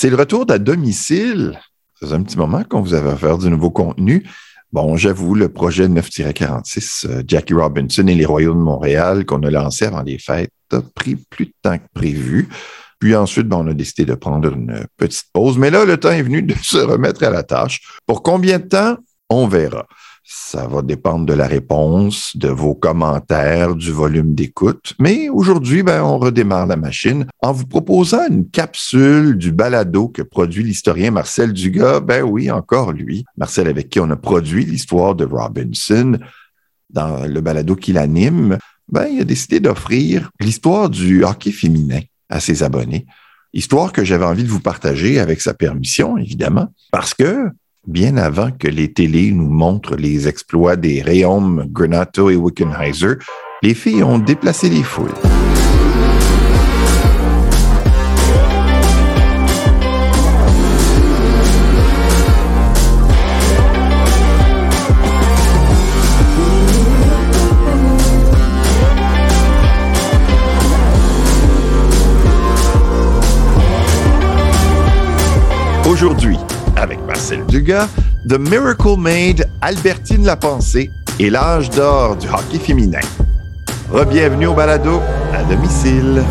C'est le retour d'à domicile. Fait un petit moment qu'on vous avait offert du nouveau contenu. Bon, j'avoue, le projet 9-46, euh, Jackie Robinson et les Royaux de Montréal qu'on a lancé avant les fêtes a pris plus de temps que prévu. Puis ensuite, ben, on a décidé de prendre une petite pause. Mais là, le temps est venu de se remettre à la tâche. Pour combien de temps? On verra. Ça va dépendre de la réponse, de vos commentaires, du volume d'écoute. Mais aujourd'hui, ben, on redémarre la machine en vous proposant une capsule du balado que produit l'historien Marcel Dugas. Ben oui, encore lui. Marcel avec qui on a produit l'histoire de Robinson dans le balado qu'il anime. Ben, il a décidé d'offrir l'histoire du hockey féminin à ses abonnés. Histoire que j'avais envie de vous partager avec sa permission, évidemment, parce que bien avant que les télés nous montrent les exploits des Rayom, Granato et Wickenheiser, les filles ont déplacé les foules. Aujourd'hui, The Miracle Made, Albertine La Pensée et l'âge d'or du hockey féminin. Rebienvenue au balado à domicile.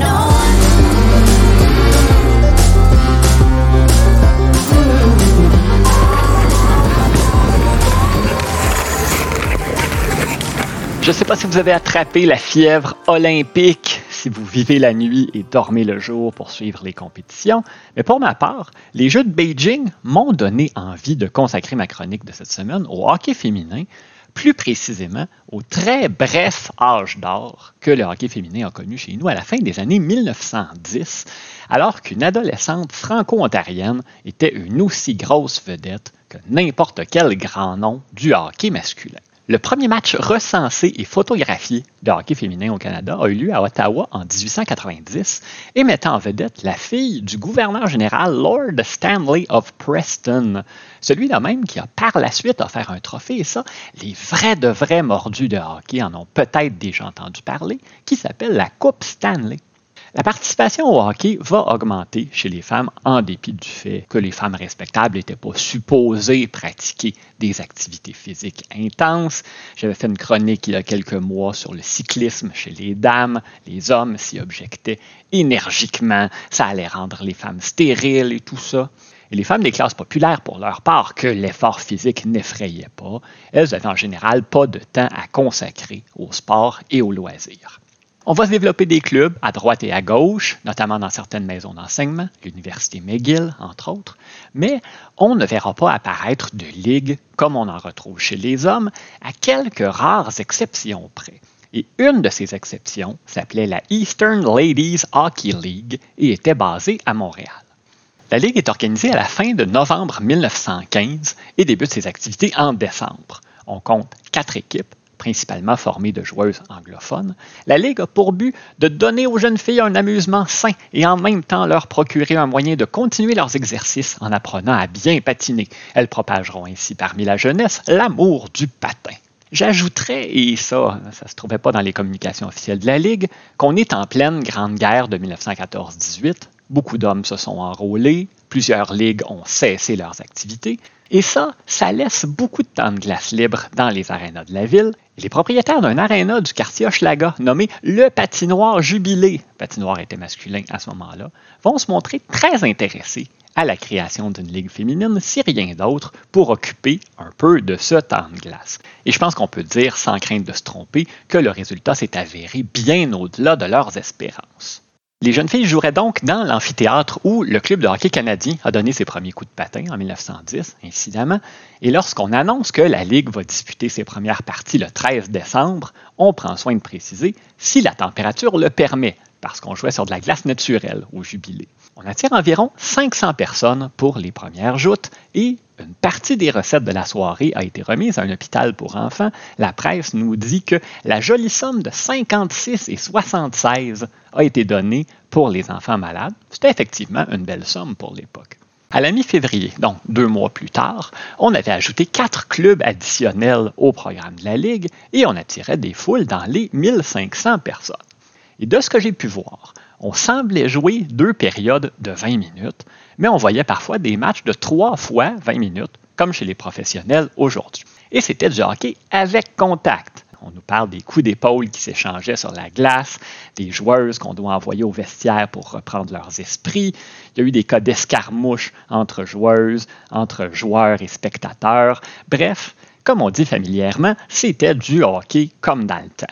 Je ne sais pas si vous avez attrapé la fièvre olympique si vous vivez la nuit et dormez le jour pour suivre les compétitions. Mais pour ma part, les Jeux de Beijing m'ont donné envie de consacrer ma chronique de cette semaine au hockey féminin, plus précisément au très bref âge d'or que le hockey féminin a connu chez nous à la fin des années 1910, alors qu'une adolescente franco-ontarienne était une aussi grosse vedette que n'importe quel grand nom du hockey masculin. Le premier match recensé et photographié de hockey féminin au Canada a eu lieu à Ottawa en 1890 et mettant en vedette la fille du gouverneur général Lord Stanley of Preston, celui-là même qui a par la suite offert un trophée, et ça, les vrais de vrais mordus de hockey en ont peut-être déjà entendu parler, qui s'appelle la Coupe Stanley. La participation au hockey va augmenter chez les femmes en dépit du fait que les femmes respectables n'étaient pas supposées pratiquer des activités physiques intenses. J'avais fait une chronique il y a quelques mois sur le cyclisme chez les dames. Les hommes s'y objectaient énergiquement. Ça allait rendre les femmes stériles et tout ça. Et les femmes des classes populaires, pour leur part, que l'effort physique n'effrayait pas, elles avaient en général pas de temps à consacrer au sport et aux loisirs. On va développer des clubs à droite et à gauche, notamment dans certaines maisons d'enseignement, l'Université McGill, entre autres, mais on ne verra pas apparaître de ligues comme on en retrouve chez les hommes, à quelques rares exceptions près. Et une de ces exceptions s'appelait la Eastern Ladies Hockey League et était basée à Montréal. La Ligue est organisée à la fin de novembre 1915 et débute ses activités en décembre. On compte quatre équipes, principalement formée de joueuses anglophones, la Ligue a pour but de donner aux jeunes filles un amusement sain et en même temps leur procurer un moyen de continuer leurs exercices en apprenant à bien patiner. Elles propageront ainsi parmi la jeunesse l'amour du patin. J'ajouterais, et ça, ça se trouvait pas dans les communications officielles de la Ligue, qu'on est en pleine Grande Guerre de 1914-18. Beaucoup d'hommes se sont enrôlés, plusieurs ligues ont cessé leurs activités, et ça, ça laisse beaucoup de temps de glace libre dans les arénas de la ville. Les propriétaires d'un aréna du quartier Hochelaga, nommé le Patinoire Jubilé, patinoire était masculin à ce moment-là, vont se montrer très intéressés à la création d'une ligue féminine, si rien d'autre, pour occuper un peu de ce temps de glace. Et je pense qu'on peut dire, sans crainte de se tromper, que le résultat s'est avéré bien au-delà de leurs espérances. Les jeunes filles joueraient donc dans l'amphithéâtre où le club de hockey canadien a donné ses premiers coups de patin en 1910, incidemment. Et lorsqu'on annonce que la Ligue va disputer ses premières parties le 13 décembre, on prend soin de préciser si la température le permet, parce qu'on jouait sur de la glace naturelle au jubilé. On attire environ 500 personnes pour les premières joutes et une partie des recettes de la soirée a été remise à un hôpital pour enfants. La presse nous dit que la jolie somme de 56 et 76 a été donnée pour les enfants malades. C'était effectivement une belle somme pour l'époque. À la mi-février, donc deux mois plus tard, on avait ajouté quatre clubs additionnels au programme de la Ligue et on attirait des foules dans les 1500 personnes. Et de ce que j'ai pu voir, on semblait jouer deux périodes de 20 minutes, mais on voyait parfois des matchs de trois fois 20 minutes, comme chez les professionnels aujourd'hui. Et c'était du hockey avec contact. On nous parle des coups d'épaule qui s'échangeaient sur la glace, des joueuses qu'on doit envoyer au vestiaire pour reprendre leurs esprits. Il y a eu des cas d'escarmouches entre joueuses, entre joueurs et spectateurs. Bref, comme on dit familièrement, c'était du hockey comme dans le temps.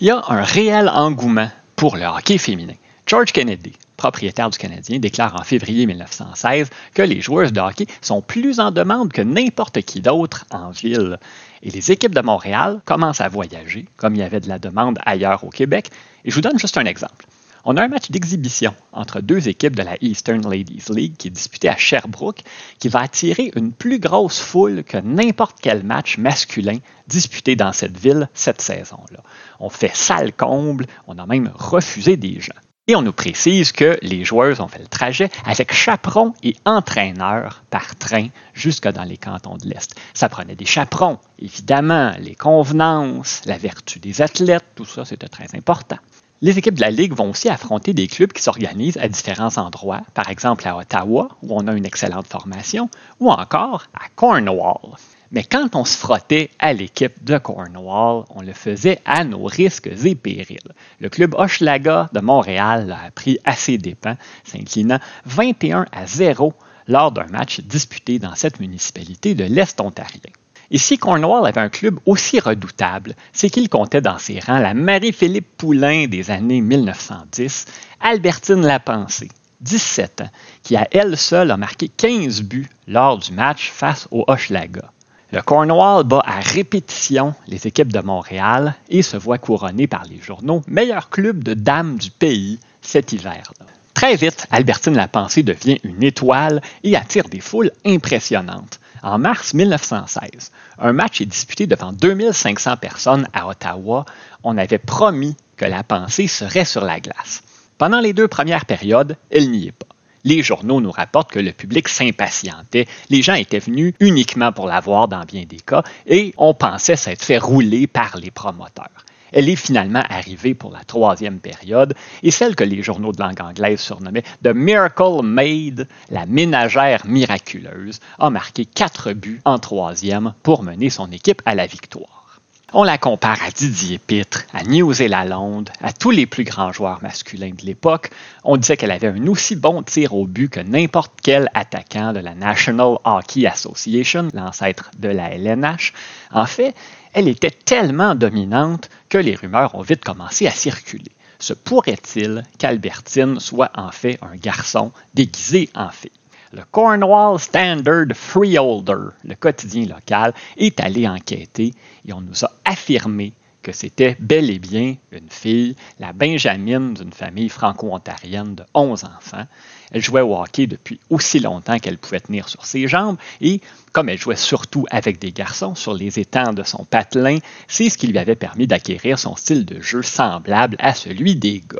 Il y a un réel engouement pour le hockey féminin. George Kennedy, propriétaire du Canadien, déclare en février 1916 que les joueuses de hockey sont plus en demande que n'importe qui d'autre en ville. Et les équipes de Montréal commencent à voyager, comme il y avait de la demande ailleurs au Québec. Et je vous donne juste un exemple. On a un match d'exhibition entre deux équipes de la Eastern Ladies League qui est disputé à Sherbrooke, qui va attirer une plus grosse foule que n'importe quel match masculin disputé dans cette ville cette saison-là. On fait salle comble, on a même refusé des gens. Et on nous précise que les joueuses ont fait le trajet avec chaperon et entraîneur par train jusque dans les cantons de l'Est. Ça prenait des chaperons, évidemment, les convenances, la vertu des athlètes, tout ça, c'était très important. Les équipes de la Ligue vont aussi affronter des clubs qui s'organisent à différents endroits, par exemple à Ottawa, où on a une excellente formation, ou encore à Cornwall. Mais quand on se frottait à l'équipe de Cornwall, on le faisait à nos risques et périls. Le club Hochelaga de Montréal a pris assez dépens, s'inclinant 21 à 0 lors d'un match disputé dans cette municipalité de l'Est ontarien. Et si Cornwall avait un club aussi redoutable, c'est qu'il comptait dans ses rangs la Marie-Philippe Poulain des années 1910, Albertine Lapensée, 17 ans, qui à elle seule a marqué 15 buts lors du match face au Hochelaga. Le Cornwall bat à répétition les équipes de Montréal et se voit couronné par les journaux meilleur club de dames du pays cet hiver-là. Très vite, Albertine Lapensée devient une étoile et attire des foules impressionnantes. En mars 1916, un match est disputé devant 2500 personnes à Ottawa. On avait promis que la pensée serait sur la glace. Pendant les deux premières périodes, elle n'y est pas. Les journaux nous rapportent que le public s'impatientait. Les gens étaient venus uniquement pour la voir dans bien des cas et on pensait s'être fait rouler par les promoteurs. Elle est finalement arrivée pour la troisième période et celle que les journaux de langue anglaise surnommaient The Miracle Maid, la ménagère miraculeuse, a marqué quatre buts en troisième pour mener son équipe à la victoire. On la compare à Didier Pitre, à Newsy Lalonde, à tous les plus grands joueurs masculins de l'époque. On disait qu'elle avait un aussi bon tir au but que n'importe quel attaquant de la National Hockey Association, l'ancêtre de la LNH. En fait, elle était tellement dominante que les rumeurs ont vite commencé à circuler. Se pourrait-il qu'Albertine soit en fait un garçon déguisé en fille? Le Cornwall Standard Freeholder, le quotidien local, est allé enquêter et on nous a affirmé que c'était bel et bien une fille, la Benjamine d'une famille franco-ontarienne de 11 enfants. Elle jouait au hockey depuis aussi longtemps qu'elle pouvait tenir sur ses jambes et comme elle jouait surtout avec des garçons sur les étangs de son patelin, c'est ce qui lui avait permis d'acquérir son style de jeu semblable à celui des gars.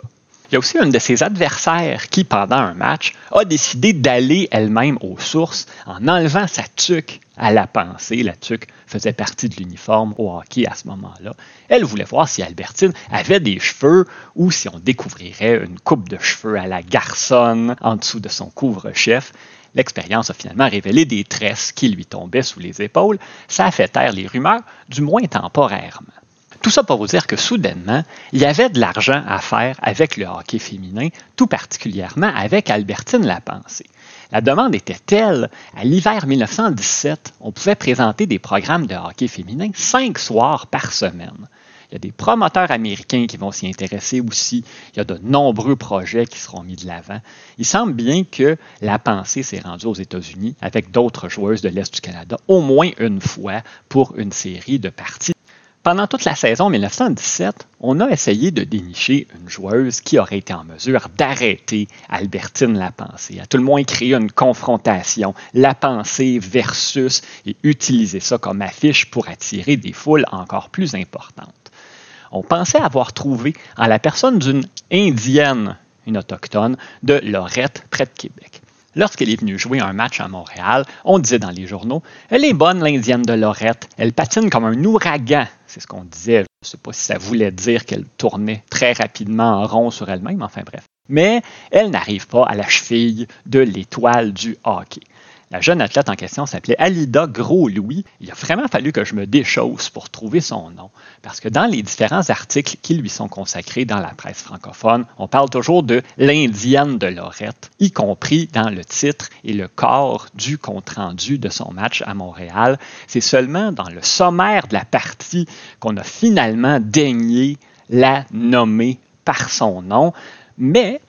Il y a aussi une de ses adversaires qui, pendant un match, a décidé d'aller elle-même aux sources en enlevant sa tuque à la pensée. La tuque faisait partie de l'uniforme au hockey à ce moment-là. Elle voulait voir si Albertine avait des cheveux ou si on découvrirait une coupe de cheveux à la garçonne en dessous de son couvre-chef. L'expérience a finalement révélé des tresses qui lui tombaient sous les épaules. Ça a fait taire les rumeurs, du moins temporairement. Tout ça pour vous dire que soudainement, il y avait de l'argent à faire avec le hockey féminin, tout particulièrement avec Albertine Lapensée. La demande était telle, à l'hiver 1917, on pouvait présenter des programmes de hockey féminin cinq soirs par semaine. Il y a des promoteurs américains qui vont s'y intéresser aussi. Il y a de nombreux projets qui seront mis de l'avant. Il semble bien que la pensée s'est rendue aux États-Unis avec d'autres joueuses de l'Est du Canada au moins une fois pour une série de parties. Pendant toute la saison 1917, on a essayé de dénicher une joueuse qui aurait été en mesure d'arrêter Albertine Lapensée, à tout le moins créer une confrontation, la pensée versus, et utiliser ça comme affiche pour attirer des foules encore plus importantes. On pensait avoir trouvé en la personne d'une Indienne, une autochtone, de Lorette, près de Québec. Lorsqu'elle est venue jouer un match à Montréal, on disait dans les journaux Elle est bonne, l'Indienne de Lorette. Elle patine comme un ouragan. C'est ce qu'on disait. Je ne sais pas si ça voulait dire qu'elle tournait très rapidement en rond sur elle-même, enfin bref. Mais elle n'arrive pas à la cheville de l'étoile du hockey. La jeune athlète en question s'appelait Alida Gros-Louis. Il a vraiment fallu que je me déchausse pour trouver son nom, parce que dans les différents articles qui lui sont consacrés dans la presse francophone, on parle toujours de l'Indienne de Lorette, y compris dans le titre et le corps du compte-rendu de son match à Montréal. C'est seulement dans le sommaire de la partie qu'on a finalement daigné la nommer par son nom, mais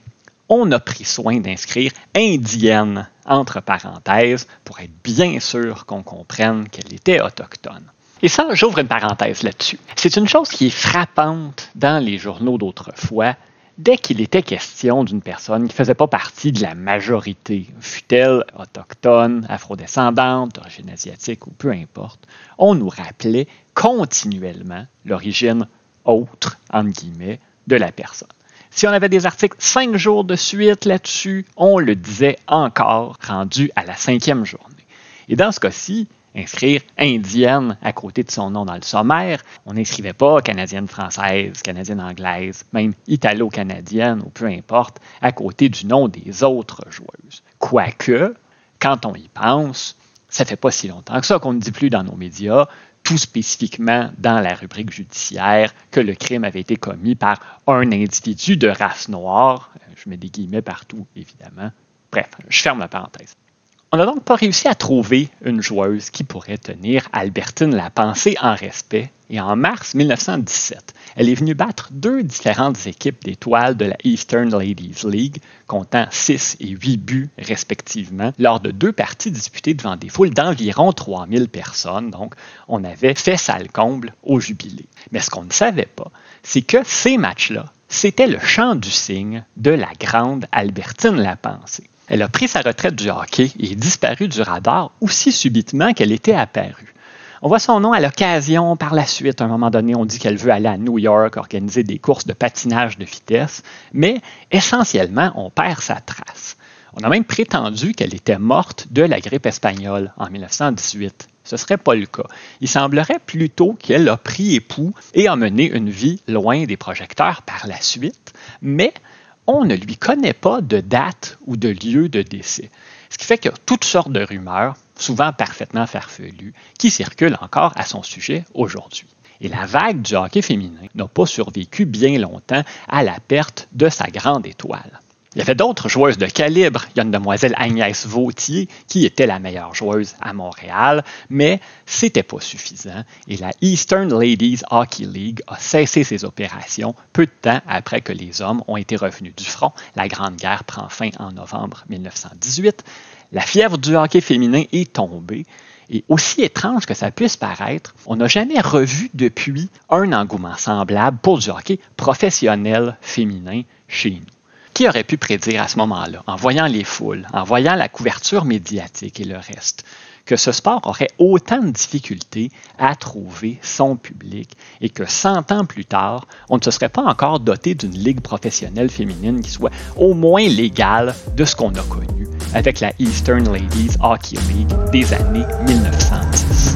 on a pris soin d'inscrire indienne entre parenthèses pour être bien sûr qu'on comprenne qu'elle était autochtone. Et ça, j'ouvre une parenthèse là-dessus. C'est une chose qui est frappante dans les journaux d'autrefois. Dès qu'il était question d'une personne qui ne faisait pas partie de la majorité, fût-elle autochtone, afrodescendante, d'origine asiatique ou peu importe, on nous rappelait continuellement l'origine autre, entre de la personne. Si on avait des articles cinq jours de suite là-dessus, on le disait encore, rendu à la cinquième journée. Et dans ce cas-ci, inscrire indienne à côté de son nom dans le sommaire, on n'inscrivait pas canadienne française, canadienne anglaise, même italo-canadienne ou peu importe, à côté du nom des autres joueuses. Quoique, quand on y pense, ça fait pas si longtemps que ça qu'on ne dit plus dans nos médias tout spécifiquement dans la rubrique judiciaire que le crime avait été commis par un individu de race noire. Euh, je mets des guillemets partout, évidemment. Bref, je ferme la parenthèse. On n'a donc pas réussi à trouver une joueuse qui pourrait tenir Albertine la pensée en respect. Et en mars 1917, elle est venue battre deux différentes équipes d'étoiles de la Eastern Ladies League, comptant 6 et 8 buts respectivement, lors de deux parties disputées devant des foules d'environ 3000 personnes. Donc, on avait fait sale comble au jubilé. Mais ce qu'on ne savait pas, c'est que ces matchs-là, c'était le chant du cygne de la grande Albertine la pensée. Elle a pris sa retraite du hockey et est disparue du radar aussi subitement qu'elle était apparue. On voit son nom à l'occasion par la suite. À un moment donné, on dit qu'elle veut aller à New York organiser des courses de patinage de vitesse, mais essentiellement, on perd sa trace. On a même prétendu qu'elle était morte de la grippe espagnole en 1918. Ce ne serait pas le cas. Il semblerait plutôt qu'elle a pris époux et a mené une vie loin des projecteurs par la suite, mais on ne lui connaît pas de date ou de lieu de décès. Ce qui fait qu'il y a toutes sortes de rumeurs, souvent parfaitement farfelues, qui circulent encore à son sujet aujourd'hui. Et la vague du hockey féminin n'a pas survécu bien longtemps à la perte de sa grande étoile. Il y avait d'autres joueuses de calibre. Il y a une demoiselle Agnès Vautier qui était la meilleure joueuse à Montréal, mais c'était pas suffisant et la Eastern Ladies Hockey League a cessé ses opérations peu de temps après que les hommes ont été revenus du front. La Grande Guerre prend fin en novembre 1918. La fièvre du hockey féminin est tombée et aussi étrange que ça puisse paraître, on n'a jamais revu depuis un engouement semblable pour du hockey professionnel féminin chez nous. Qui aurait pu prédire à ce moment-là, en voyant les foules, en voyant la couverture médiatique et le reste, que ce sport aurait autant de difficultés à trouver son public et que 100 ans plus tard, on ne se serait pas encore doté d'une ligue professionnelle féminine qui soit au moins légale de ce qu'on a connu avec la Eastern Ladies Hockey League des années 1910.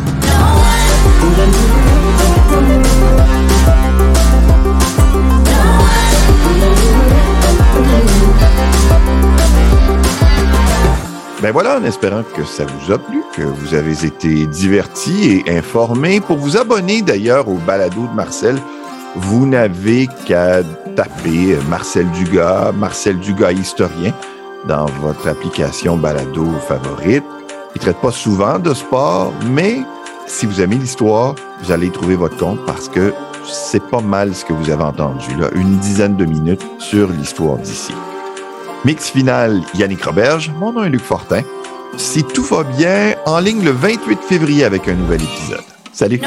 Ben voilà, en espérant que ça vous a plu, que vous avez été divertis et informés. Pour vous abonner d'ailleurs au balado de Marcel, vous n'avez qu'à taper Marcel Dugas, Marcel Dugas historien dans votre application balado favorite. Il ne traite pas souvent de sport, mais si vous aimez l'histoire, vous allez trouver votre compte parce que c'est pas mal ce que vous avez entendu là, une dizaine de minutes sur l'histoire d'ici. Mix final, Yannick Roberge. Mon nom est Luc Fortin. Si tout va bien, en ligne le 28 février avec un nouvel épisode. Salut!